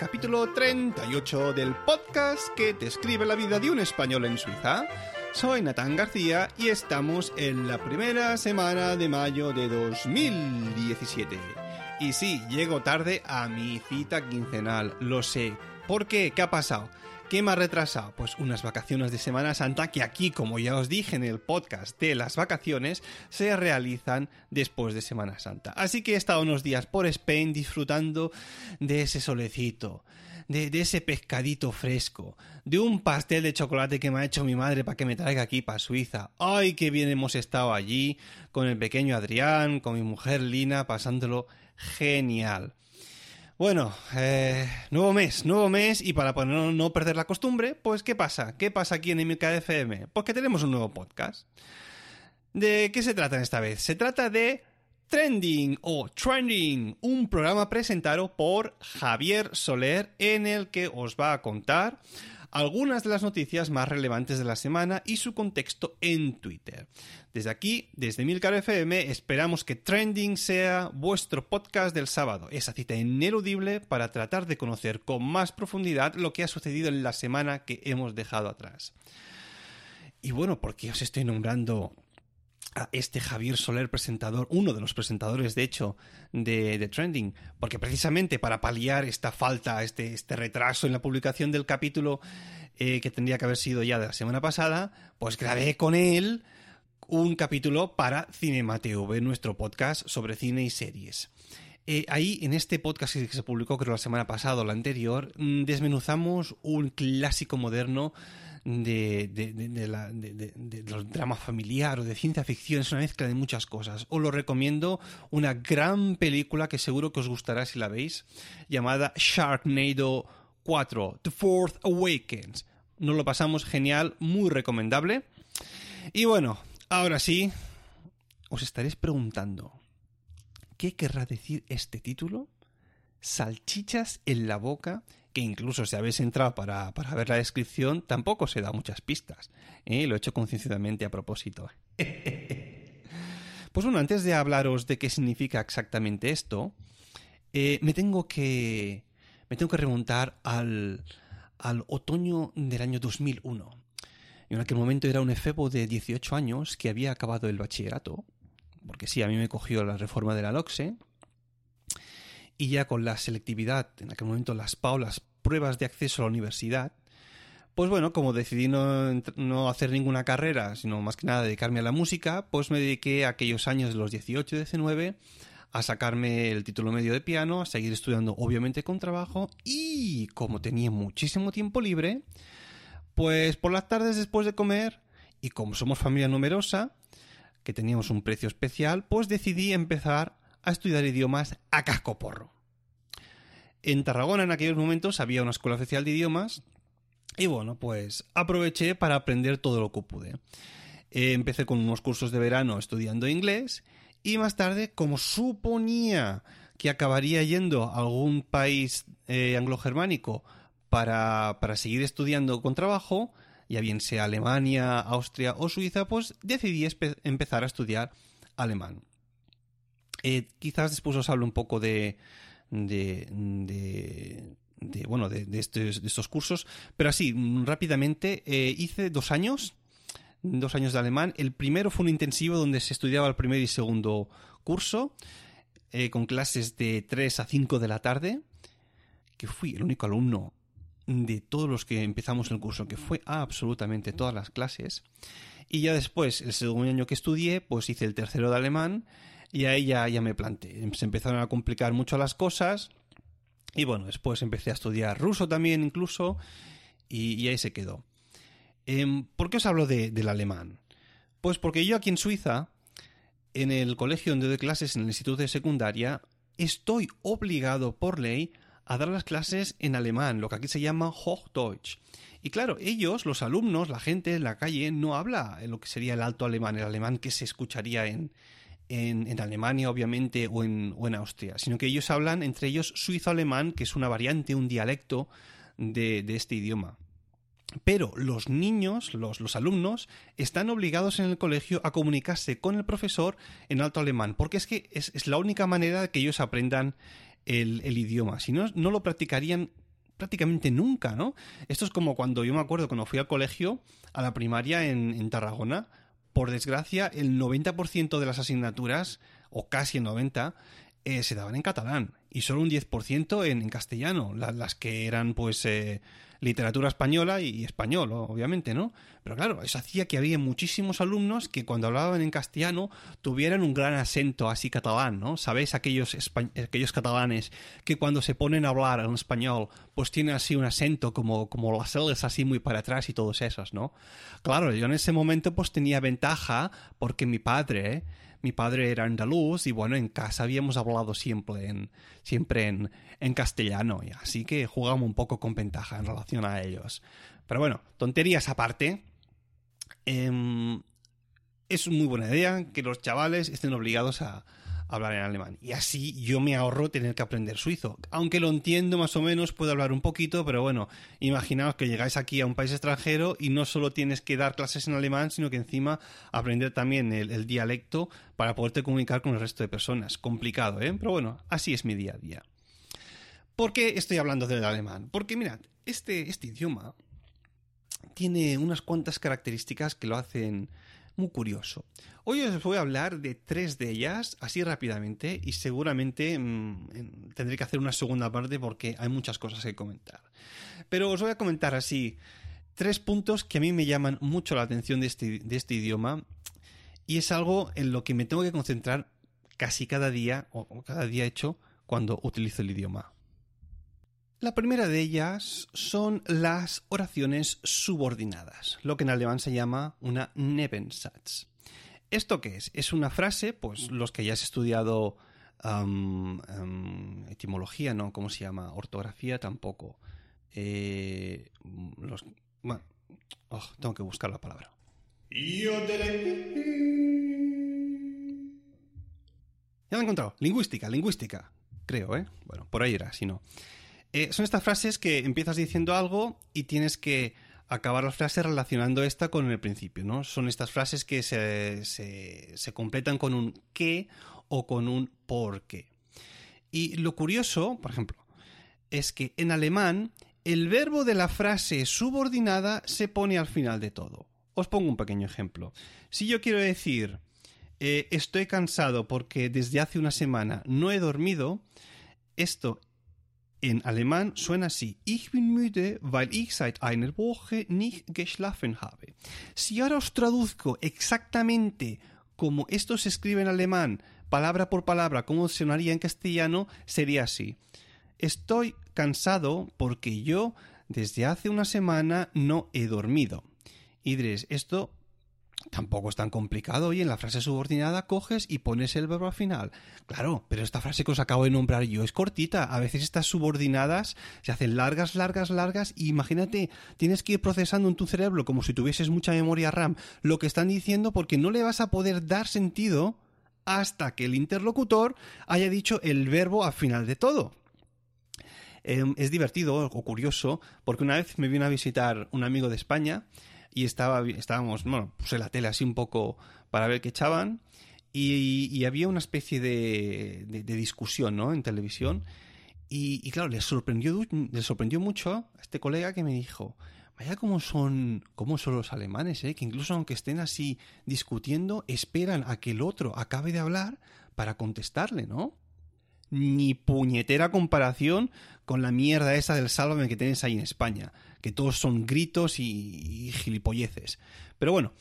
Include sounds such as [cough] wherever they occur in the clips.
capítulo 38 del podcast que te escribe la vida de un español en Suiza. Soy Natán García y estamos en la primera semana de mayo de 2017. Y sí, llego tarde a mi cita quincenal, lo sé. ¿Por qué? ¿Qué ha pasado? ¿Qué me ha retrasado? Pues unas vacaciones de Semana Santa que aquí, como ya os dije en el podcast de las vacaciones, se realizan después de Semana Santa. Así que he estado unos días por Spain disfrutando de ese solecito, de, ese pescadito fresco, de un pastel de chocolate que me ha hecho mi madre para que me traiga aquí para Suiza. ¡Ay, qué bien hemos estado allí! Con el pequeño Adrián, con mi mujer Lina, pasándolo genial. Bueno, eh, nuevo mes, nuevo mes y para no, perder la costumbre, pues ¿qué pasa? ¿Qué pasa aquí en FM? Pues que tenemos un nuevo podcast. ¿De qué se trata esta vez? Se trata de Trending o Trending, un programa presentado por Javier Soler en el que os va a contar algunas de las noticias más relevantes de la semana y su contexto en Twitter. Desde aquí, desde Milcar FM, esperamos que Trending sea vuestro podcast del sábado, esa cita ineludible para tratar de conocer con más profundidad lo que ha sucedido en la semana que hemos dejado atrás. Y bueno, ¿por qué os estoy nombrando a este Javier Soler presentador, uno de los presentadores de hecho de, Trending, porque precisamente para paliar esta falta, este, este retraso en la publicación del capítulo eh, que tendría que haber sido ya de la semana pasada, pues grabé con él un capítulo para Cinema TV, nuestro podcast sobre cine y series. Eh, ahí, en este podcast que se publicó creo la semana pasada o la anterior, mm, desmenuzamos un clásico moderno de, de, los drama familiar o de ciencia ficción, es una mezcla de muchas cosas. Os lo recomiendo, una gran película que seguro que os gustará si la veis, llamada Sharknado 4, The Fourth Awakens. Nos lo pasamos genial, muy recomendable. Y bueno, ahora sí, os estaréis preguntando, ¿qué querrá decir este título? Salchichas en la boca que incluso si habéis entrado para, ver la descripción, tampoco se da muchas pistas. ¿eh? Lo he hecho concienzudamente a propósito. [laughs] pues bueno, antes de hablaros de qué significa exactamente esto, eh, me tengo que. me tengo que remontar al, al otoño del año 2001. En aquel momento era un efebo de 18 años que había acabado el bachillerato, porque sí, a mí me cogió la reforma de la LOXE, y ya con la selectividad, en aquel momento las paulas, pruebas de acceso a la universidad, pues bueno, como decidí no, hacer ninguna carrera, sino más que nada dedicarme a la música, pues me dediqué a aquellos años de los 18 y 19 a sacarme el título medio de piano, a seguir estudiando obviamente con trabajo y como tenía muchísimo tiempo libre, pues por las tardes después de comer y como somos familia numerosa, que teníamos un precio especial, pues decidí empezar a estudiar idiomas a cascoporro. En Tarragona en aquellos momentos había una escuela oficial de idiomas y bueno, pues aproveché para aprender todo lo que pude. Eh, empecé con unos cursos de verano estudiando inglés y más tarde, como suponía que acabaría yendo a algún país eh, anglo-germánico para, para seguir estudiando con trabajo, ya bien sea Alemania, Austria o Suiza, pues decidí empezar a estudiar alemán. Eh, quizás después os hablo un poco de, de, de, bueno, de, estos, cursos, pero así, rápidamente, eh, hice dos años, dos años de alemán. El primero fue un intensivo donde se estudiaba el primer y segundo curso, eh, con clases de 3 a 5 de la tarde, que fui el único alumno de todos los que empezamos el curso, que fue absolutamente todas las clases. Y ya después, el segundo año que estudié, pues hice el tercero de alemán y ahí ya, ya me planté. Se empezaron a complicar mucho las cosas. Y bueno, después empecé a estudiar ruso también incluso. Y, ahí se quedó. Em, ¿Por qué os hablo del alemán? Pues porque yo aquí en Suiza, en el colegio donde doy clases en el instituto de secundaria, estoy obligado por ley a dar las clases en alemán, lo que aquí se llama Hochdeutsch. Y claro, ellos, los alumnos, la gente en la calle, no habla en lo que sería el alto alemán, el alemán que se escucharía en, en, Alemania, obviamente, o en, o en Austria, sino que ellos hablan entre ellos suizo-alemán, que es una variante, un dialecto de, de este idioma. Pero los niños, los, los, alumnos, están obligados en el colegio a comunicarse con el profesor en alto alemán, porque es que es, la única manera de que ellos aprendan el, el, idioma. Si no, no lo practicarían prácticamente nunca, ¿no? Esto es como cuando yo me acuerdo cuando fui al colegio, a la primaria en, en Tarragona, por desgracia, el 90% de las asignaturas, o casi el 90%, eh, se daban en catalán y solo un 10% en, en castellano, las que eran pues eh, literatura española y, español, obviamente, ¿no? Pero claro, eso hacía que había muchísimos alumnos que cuando hablaban en castellano tuvieran un gran acento así catalán, ¿no? ¿Sabéis? Aquellos, aquellos catalanes que cuando se ponen a hablar en español pues tienen así un acento como, como las L's así muy para atrás y todos esos, ¿no? Claro, yo en ese momento pues tenía ventaja porque mi padre mi padre era andaluz y bueno, en casa habíamos hablado siempre en, siempre en, en castellano, y así que jugamos un poco con ventaja en relación a ellos. Pero bueno, tonterías aparte, eh, es muy buena idea que los chavales estén obligados a, hablar en alemán. Y así yo me ahorro tener que aprender suizo. Aunque lo entiendo más o menos, puedo hablar un poquito, pero bueno, imaginaos que llegáis aquí a un país extranjero y no solo tienes que dar clases en alemán, sino que encima aprender también el, dialecto para poderte comunicar con el resto de personas. Complicado, ¿eh? Pero bueno, así es mi día a día. ¿Por qué estoy hablando del alemán? Porque mirad, este, este idioma tiene unas cuantas características que lo hacen muy curioso. Hoy os voy a hablar de tres de ellas, así rápidamente, y seguramente mm, tendré que hacer una segunda parte porque hay muchas cosas que comentar. Pero os voy a comentar así tres puntos que a mí me llaman mucho la atención de este, de este idioma, y es algo en lo que me tengo que concentrar casi cada día, o cada día hecho, cuando utilizo el idioma. La primera de ellas son las oraciones subordinadas, lo que en alemán se llama una Nebensatz. ¿Esto qué es? Es una frase, pues los que ya has estudiado etimología, ¿no? ¿Cómo se llama? Ortografía tampoco. Eh, los, bueno, oh, tengo que buscar la palabra. Ya lo he encontrado. Lingüística, lingüística. Creo, ¿eh? Bueno, por ahí era, si no. Eh, son estas frases que empiezas diciendo algo y tienes que acabar la frase relacionando esta con el principio, ¿no? Son estas frases que se, se, completan con un qué o con un por qué. Y lo curioso, por ejemplo, es que en alemán el verbo de la frase subordinada se pone al final de todo. Os pongo un pequeño ejemplo. Si yo quiero decir eh, estoy cansado porque desde hace una semana no he dormido, esto en alemán suena así. Ich bin müde, weil ich seit einer Woche nicht geschlafen habe. Si ahora os traduzco exactamente como esto se escribe en alemán, palabra por palabra, como sonaría en castellano, sería así. Estoy cansado porque yo desde hace una semana no he dormido. Y diréis, esto Tampoco es tan complicado y en la frase subordinada coges y pones el verbo al final. Claro, pero esta frase que os acabo de nombrar yo es cortita. A veces estas subordinadas se hacen largas, largas, largas y imagínate, tienes que ir procesando en tu cerebro como si tuvieses mucha memoria RAM lo que están diciendo porque no le vas a poder dar sentido hasta que el interlocutor haya dicho el verbo al final de todo. Em, es divertido o curioso porque una vez me vino a visitar un amigo de España y estaba, estábamos, bueno, puse la tele así un poco para ver qué echaban y, había una especie de, de, discusión, ¿no? En televisión y, claro, le sorprendió, le sorprendió mucho a este colega que me dijo, vaya cómo son, cómo son los alemanes, ¿eh? Que incluso aunque estén así discutiendo, esperan a que el otro acabe de hablar para contestarle, ¿no? Ni puñetera comparación con la mierda esa del sálvame que tienes ahí en España que todos son gritos y, gilipolleces. Pero bueno,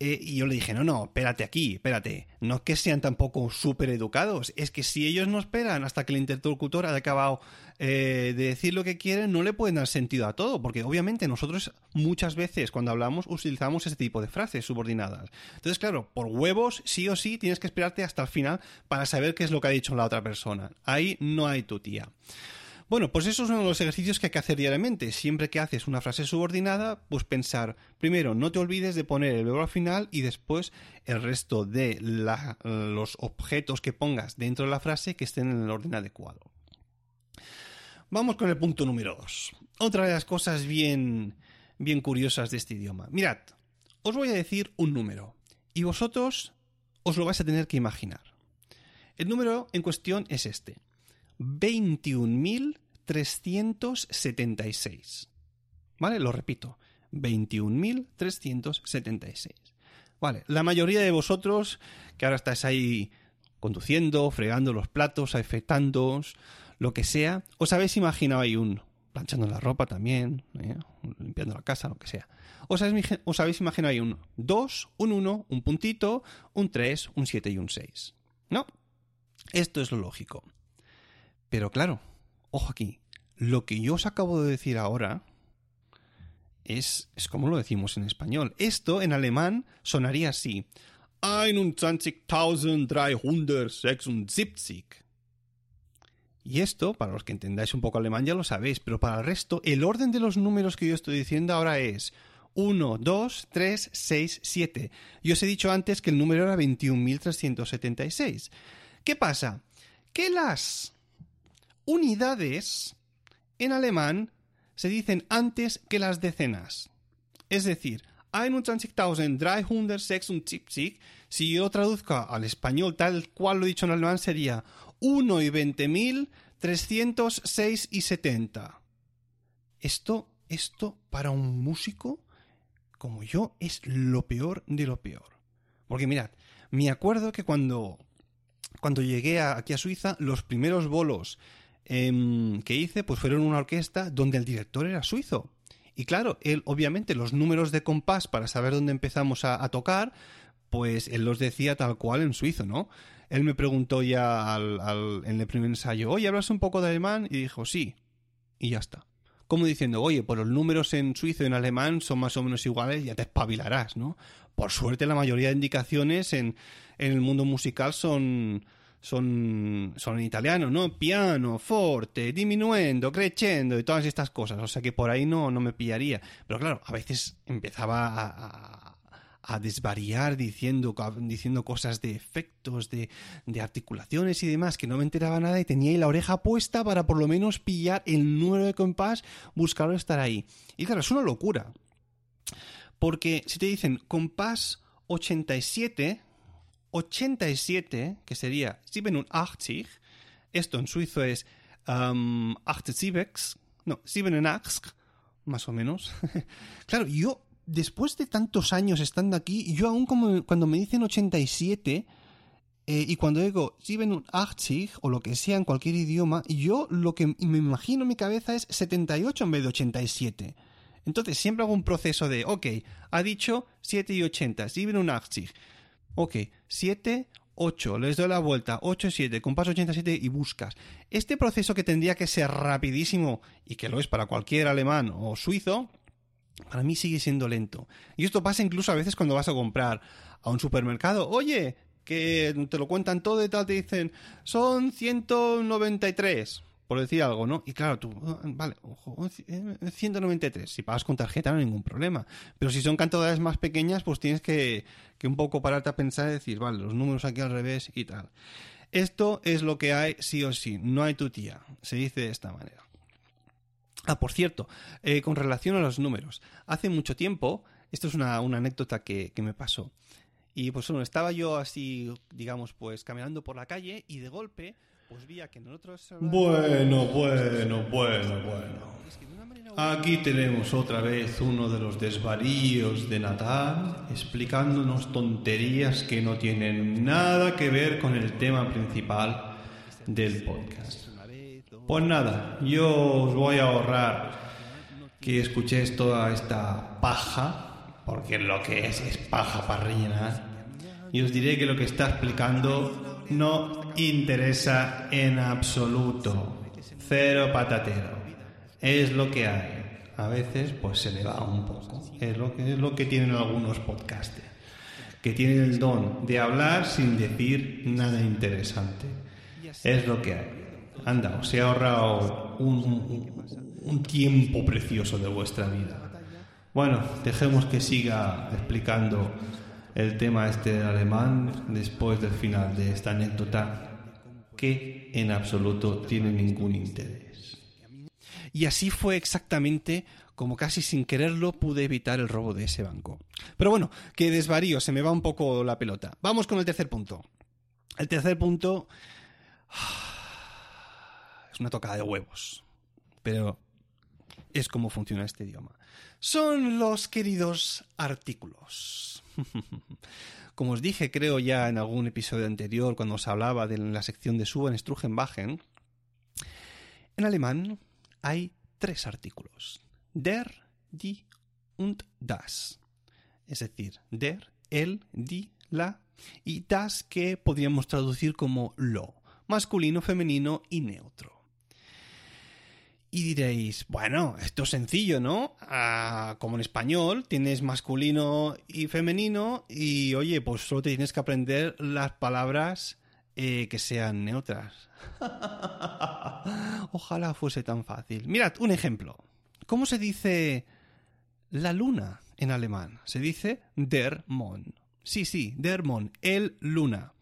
eh, y yo le dije, no, no, espérate aquí, espérate. No que sean tampoco súper educados, es que si ellos no esperan hasta que el interlocutor haya acabado eh, de decir lo que quieren, no le pueden dar sentido a todo, porque obviamente nosotros muchas veces cuando hablamos utilizamos ese tipo de frases subordinadas. Entonces, claro, por huevos, sí o sí, tienes que esperarte hasta el final para saber qué es lo que ha dicho la otra persona. Ahí no hay tu tía. Bueno, pues eso es uno de los ejercicios que hay que hacer diariamente. Siempre que haces una frase subordinada, pues pensar, primero, no te olvides de poner el verbo al final y después el resto de los objetos que pongas dentro de la frase que estén en el orden adecuado. Vamos con el punto número 2. Otra de las cosas bien, bien curiosas de este idioma. Mirad, os voy a decir un número y vosotros os lo vais a tener que imaginar. El número en cuestión es este. 21.376. ¿Vale? Lo repito. 21.376. Vale, la mayoría de vosotros que ahora estáis ahí conduciendo, fregando los platos, afectándoos, lo que sea, os habéis imaginado ahí un planchando la ropa también, ¿eh? limpiando la casa, lo que sea. Os habéis, os habéis imaginado ahí un 2, un 1, un puntito, un 3, un 7 y un 6. ¿No? Esto es lo lógico. Pero claro, ojo aquí, lo que yo os acabo de decir ahora es, es como lo decimos en español. Esto en alemán sonaría así. 21.376. Y esto, para los que entendáis un poco alemán ya lo sabéis, pero para el resto, el orden de los números que yo estoy diciendo ahora es 1, 2, 3, 6, 7. Yo os he dicho antes que el número era 21.376. ¿Qué pasa? Que las unidades en alemán se dicen antes que las decenas. Es decir, 21.376, si yo traduzco al español tal cual lo he dicho en alemán, sería 1 y 20.306 y 70. Esto, esto para un músico como yo es lo peor de lo peor. Porque mirad, me acuerdo que cuando, cuando llegué aquí a Suiza, los primeros bolos em, que hice pues fueron una orquesta donde el director era suizo. Y claro, él obviamente los números de compás para saber dónde empezamos a, tocar, pues él los decía tal cual en suizo, ¿no? él me preguntó ya en el primer ensayo, oye, ¿hablas un poco de alemán? Y dijo, sí. Y ya está. Como diciendo, oye, por los números en suizo y en alemán son más o menos iguales, ya te espabilarás, ¿no? Por suerte, la mayoría de indicaciones en, el mundo musical son, son, son en italiano, ¿no? Piano, forte, diminuendo, crescendo y todas estas cosas. O sea que por ahí no, no me pillaría. Pero claro, a veces empezaba a a desvariar diciendo, diciendo cosas de efectos, de, de, articulaciones y demás, que no me enteraba nada y tenía ahí la oreja puesta para por lo menos pillar el número de compás, buscarlo estar ahí. Y claro, es una locura. Porque si te dicen compás 87, 87, que sería 87, esto en suizo es um, 87, no, 87, más o menos. [laughs] claro, yo después de tantos años estando aquí, yo aún como cuando me dicen 87 eh, y cuando digo 87 o lo que sea en cualquier idioma, yo lo que me imagino en mi cabeza es 78 en vez de 87. Entonces siempre hago un proceso de, ok, ha dicho 7 y 80, 87. Ok, 7, 8, les doy la vuelta, 8, 7, compás 87 y buscas. Este proceso que tendría que ser rapidísimo y que lo es para cualquier alemán o suizo, para mí sigue siendo lento. Y esto pasa incluso a veces cuando vas a comprar a un supermercado. Oye, que te lo cuentan todo y tal, te dicen, son 193, por decir algo, ¿no? Y claro, tú, ah, vale, ojo, 193. Si pagas con tarjeta no hay ningún problema. Pero si son cantidades más pequeñas, pues tienes que, que un poco pararte a pensar y decir, vale, los números aquí al revés y tal. Esto es lo que hay sí o sí, no hay tu tía. Se dice de esta manera. Ah, por cierto, eh, con relación a los números, hace mucho tiempo, esto es una, anécdota que, me pasó, y pues bueno, estaba yo así, digamos, pues caminando por la calle y de golpe, pues que. Bueno, bueno, bueno, bueno. Aquí tenemos otra vez uno de los desvaríos de Natal explicándonos tonterías que no tienen nada que ver con el tema principal del podcast. Pues nada, yo os voy a ahorrar que escuchéis toda esta paja, porque lo que es es paja para rellenar, y os diré que lo que está explicando no interesa en absoluto. Cero patatero. Es lo que hay. A veces pues se le va un poco. Es lo que, es lo que tienen algunos podcasters, que tienen el don de hablar sin decir nada interesante. Es lo que hay. anda, os he ahorrado un, un tiempo precioso de vuestra vida. Bueno, dejemos que siga explicando el tema este del alemán después del final de esta anécdota que en absoluto tiene ningún interés. Y así fue exactamente como casi sin quererlo pude evitar el robo de ese banco. Pero bueno, que desvarío, se me va un poco la pelota. Vamos con el tercer punto. El tercer punto es una tocada de huevos, pero es como funciona este idioma. Son los queridos artículos. [laughs] Como os dije, creo ya en algún episodio anterior, cuando os hablaba de la sección de Suben, Strugenbachen, en alemán hay tres artículos: der, die und das. Es decir, der, el, die, la, y das que podríamos traducir como lo, masculino, femenino y neutro. Y diréis, bueno, esto es sencillo, ¿no? Ah, como en español, tienes masculino y femenino y oye, pues solo te tienes que aprender las palabras eh, que sean neutras. [laughs] Ojalá fuese tan fácil. Mirad, un ejemplo. ¿Cómo se dice la luna en alemán? Se dice der Mond. Sí, sí, der Mond, el luna.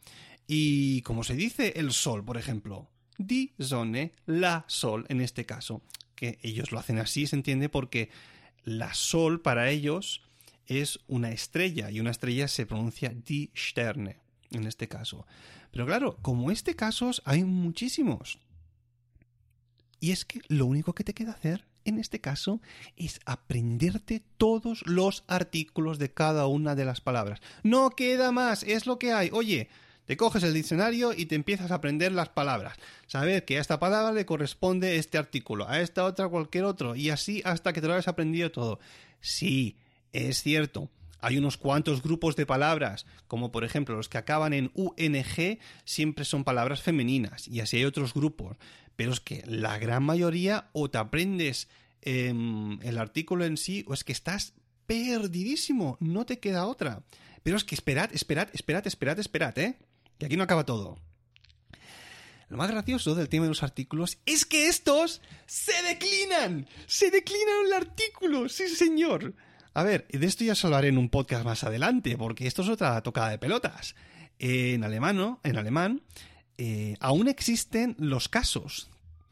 ¿Y cómo se dice el sol, por ejemplo? Die Sonne, la Sol en este caso. Que ellos lo hacen así, se entiende, porque la Sol para ellos es una estrella y una estrella se pronuncia die Sterne en este caso. Pero claro, como este casos hay muchísimos. Y es que lo único que te queda hacer en este caso es aprenderte todos los artículos de cada una de las palabras. No queda más, es lo que hay. Oye, te coges el diccionario y te empiezas a aprender las palabras. Saber que a esta palabra le corresponde este artículo, a esta otra cualquier otro, y así hasta que te lo hayas aprendido todo. Sí, es cierto. Hay unos cuantos grupos de palabras, como por ejemplo los que acaban en UNG, siempre son palabras femeninas, y así hay otros grupos. Pero es que la gran mayoría o te aprendes em, el artículo en sí, o es que estás perdidísimo, no te queda otra. Pero es que esperad, esperad, esperad, esperad, esperad, ¿eh? Y aquí no acaba todo. Lo más gracioso del tema de los artículos es que estos se declinan. Se declinan el artículo, sí señor. A ver, de esto ya os hablaré en un podcast más adelante, porque esto es otra tocada de pelotas. En alemán, en alemán eh, aún existen los casos.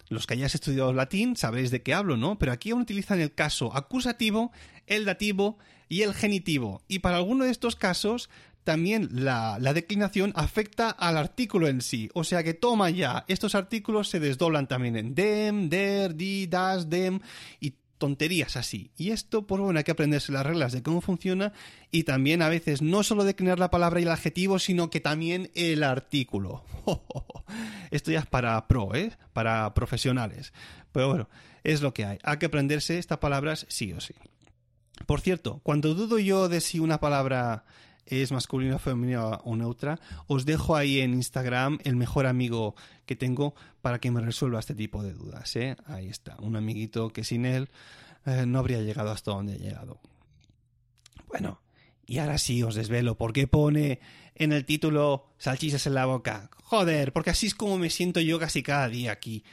Los que hayáis estudiado latín sabréis de qué hablo, ¿no? Pero aquí aún utilizan el caso acusativo, el dativo y el genitivo. Y para alguno de estos casos también la, declinación afecta al artículo en sí. O sea que toma ya, estos artículos se desdoblan también en dem, der, di, das, dem y tonterías así. Y esto, pues bueno, hay que aprenderse las reglas de cómo funciona y también a veces no solo declinar la palabra y el adjetivo, sino que también el artículo. [laughs] Esto ya es para pro, ¿eh? Para profesionales. Pero bueno, es lo que hay. Hay que aprenderse estas palabras sí o sí. Por cierto, cuando dudo yo de si una palabra es masculina, femenina o neutra, os dejo ahí en Instagram el mejor amigo que tengo para que me resuelva este tipo de dudas. ¿eh? Ahí está, un amiguito que sin él eh, no habría llegado hasta donde he llegado. Bueno, y ahora sí os desvelo por qué pone en el título salchichas en la boca. Joder, porque así es como me siento yo casi cada día aquí.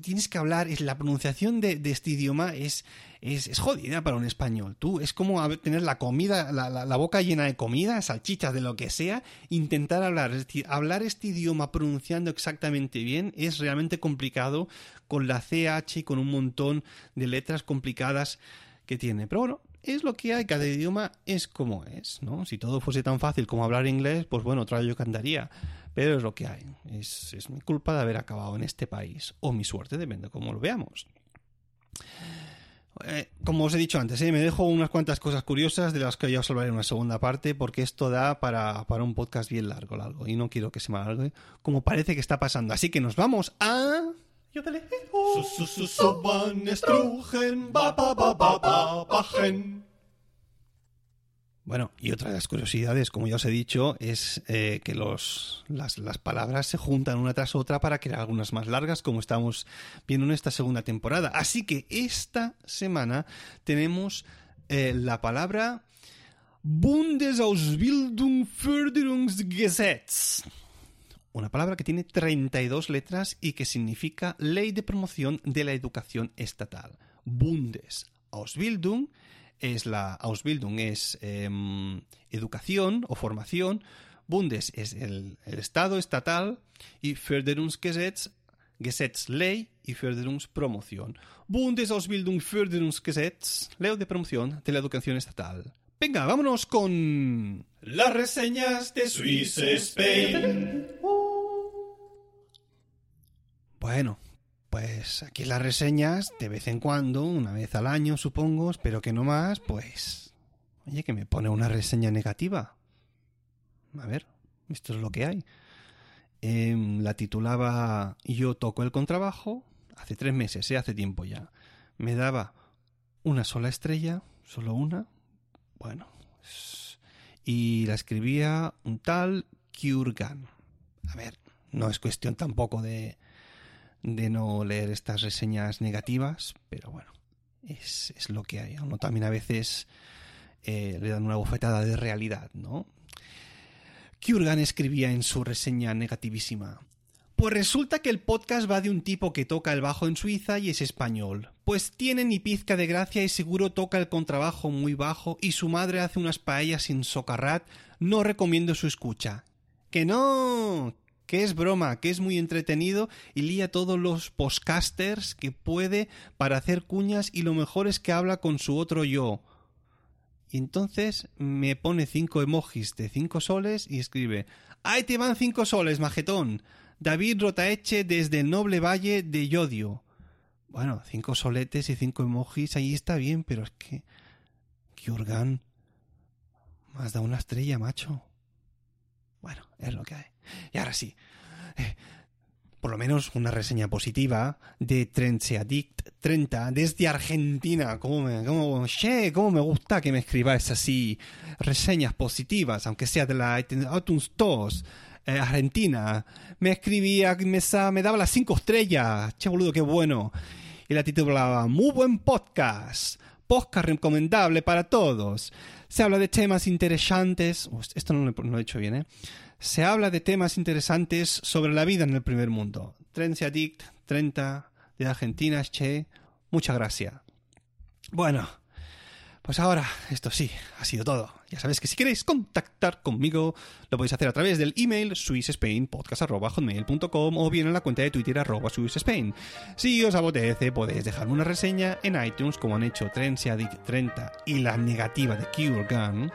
Tienes que hablar, es la pronunciación de, este idioma es, es, jodida para un español. Tú, es como tener la comida, la, boca llena de comida, salchichas, de lo que sea, intentar hablar. hablar este idioma pronunciando exactamente bien es realmente complicado con la CH y con un montón de letras complicadas que tiene. Pero bueno, es lo que hay, cada idioma es como es, ¿no? Si todo fuese tan fácil como hablar inglés, pues bueno, otra yo cantaría, pero es lo que hay. Es, mi culpa de haber acabado en este país, o mi suerte, depende de cómo lo veamos. Eh, como os he dicho antes, eh, me dejo unas cuantas cosas curiosas de las que ya os hablaré en una segunda parte, porque esto da para, para un podcast bien largo, largo, y no quiero que se me alargue, como parece que está pasando. Así que nos vamos a... Bueno, y otra de las curiosidades, como ya os he dicho, es eh, que los, las, palabras se juntan una tras otra para crear algunas más largas, como estamos viendo en esta segunda temporada. Así que esta semana tenemos eh, la palabra Bundesausbildungsförderungsgesetz una palabra que tiene 32 letras y que significa Ley de Promoción de la Educación Estatal. Bundesausbildung es la Ausbildung es em, educación o formación, Bundes es el, Estado estatal y Förderungsgesetz, Gesetz Ley y Förderungspromoción. Bundesausbildung Förderungsgesetz, ley de promoción de la educación estatal. Venga, vámonos con las reseñas de Swiss Spain. Bueno, pues aquí las reseñas de vez en cuando, una vez al año supongo, pero que no más, pues... Oye, que me pone una reseña negativa. A ver, esto es lo que hay. Em, la titulaba Yo toco el contrabajo, hace tres meses, ¿eh? hace tiempo ya. Me daba una sola estrella, solo una. Bueno, y la escribía un tal Kurgan. A ver, no es cuestión tampoco de de no leer estas reseñas negativas, pero bueno, es, lo que hay. Uno también a veces eh, le dan una bofetada de realidad, ¿no? Kurgan escribía en su reseña negativísima. Pues resulta que el podcast va de un tipo que toca el bajo en Suiza y es español. Pues tiene ni pizca de gracia y seguro toca el contrabajo muy bajo y su madre hace unas paellas sin socarrat. No recomiendo su escucha. Que no, que es broma, que es muy entretenido y lía todos los podcasters que puede para hacer cuñas y lo mejor es que habla con su otro yo. Y entonces me pone cinco emojis de cinco soles y escribe ¡Ahí te van cinco soles, majetón! David Rotaeche desde el noble valle de Yodio. Bueno, cinco soletes y cinco emojis, ahí está bien, pero es que... Kiurgan... Me has dado una estrella, macho. Bueno, es lo que hay. Y ahora sí, eh, por lo menos una reseña positiva de Trenseadict 30 desde Argentina. ¿Cómo me, cómo, cómo me gusta que me escribáis así reseñas positivas, aunque sea de la iTunes 2. Eh, Argentina. Me escribía, me, me daba las cinco estrellas. Che, boludo, qué bueno. Y la titulaba Muy buen podcast. Podcast recomendable para todos. Se habla de temas interesantes. esto no lo, no lo he dicho bien, ¿eh? Se habla de temas interesantes sobre la vida en el primer mundo. Addict 30 de Argentina, che, muchas gracias. Bueno, pues ahora, esto sí, ha sido todo. Ya sabéis que si queréis contactar conmigo, lo podéis hacer a través del email swissspainpodcast.com o bien en la cuenta de Twitter arroba. Si os apetece, podéis dejarme una reseña en iTunes como han hecho Addict 30 y la negativa de Cure Gun.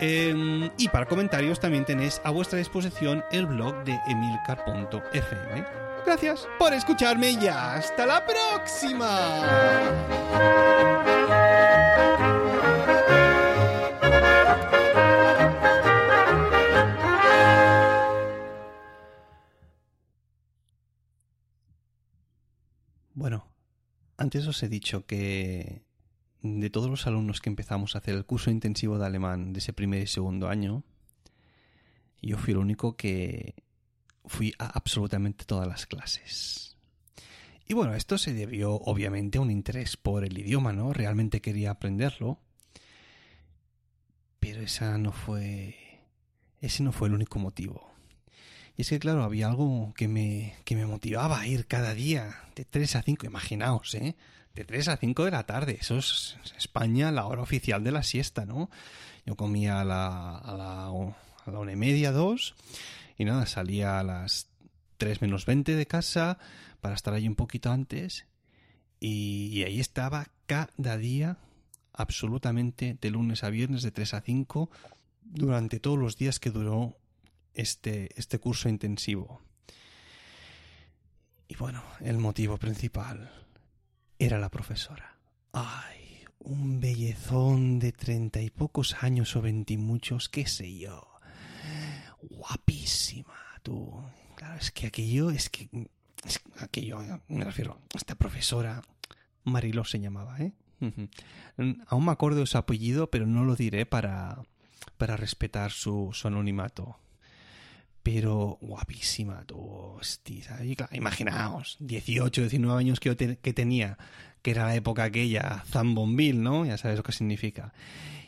Em, y para comentarios también tenéis a vuestra disposición el blog de emilcar.fm. Gracias por escucharme y hasta la próxima. Bueno, antes os he dicho que de todos los alumnos que empezamos a hacer el curso intensivo de alemán de ese primer y segundo año, yo fui el único que fui a absolutamente todas las clases. Y bueno, esto se debió obviamente a un interés por el idioma, ¿no? Realmente quería aprenderlo. Pero esa no fue. Ese no fue el único motivo. Y es que, claro, había algo que me, que me motivaba a ir cada día, de 3 a 5, imaginaos, ¿eh? De 3 a 5 de la tarde. Eso es España, la hora oficial de la siesta, ¿no? Yo comía a la, a la, a la una y media, dos, y nada, salía a las 3 menos 20 de casa para estar allí un poquito antes. Y, y ahí estaba cada día, absolutamente, de lunes a viernes, de 3 a 5, durante todos los días que duró este, este curso intensivo. Y bueno, el motivo principal era la profesora. Ay, un bellezón de treinta y pocos años o veintimuchos, qué sé yo. Guapísima, tú. Claro, es que aquello, es que... Es aquello, me refiero, esta profesora, Mariló se llamaba, ¿eh? Aún me acuerdo de su apellido, pero no lo diré para, para respetar su, su anonimato. Pero guapísima, tú, imaginaos, 18, 19 años que, que tenía, que era la época aquella, Zambonville, ¿no? Ya sabes lo que significa.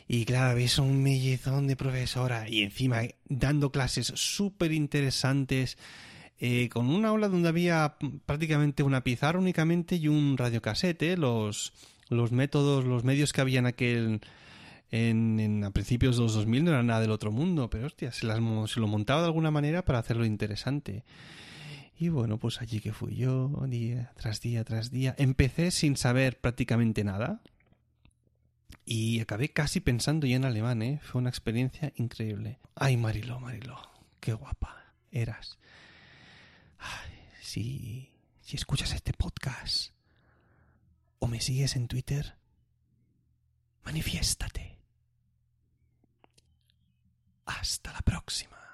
Y claro, ves un mellizón de profesora y encima dando clases súper interesantes, eh, con una aula donde había prácticamente una pizarra únicamente y un radiocasete, los, los métodos, los medios que había en aquel en, a principios de los 2000 no era nada del otro mundo, pero hostia, se, las, se lo montaba de alguna manera para hacerlo interesante. Y bueno, pues allí que fui yo, día tras día tras día. Empecé sin saber prácticamente nada. Y acabé casi pensando ya en alemán, ¿eh? Fue una experiencia increíble. Ay, Marilo, Marilo, qué guapa eras. Ay, si, si escuchas este podcast o me sigues en Twitter, manifiéstate. Hasta la próxima.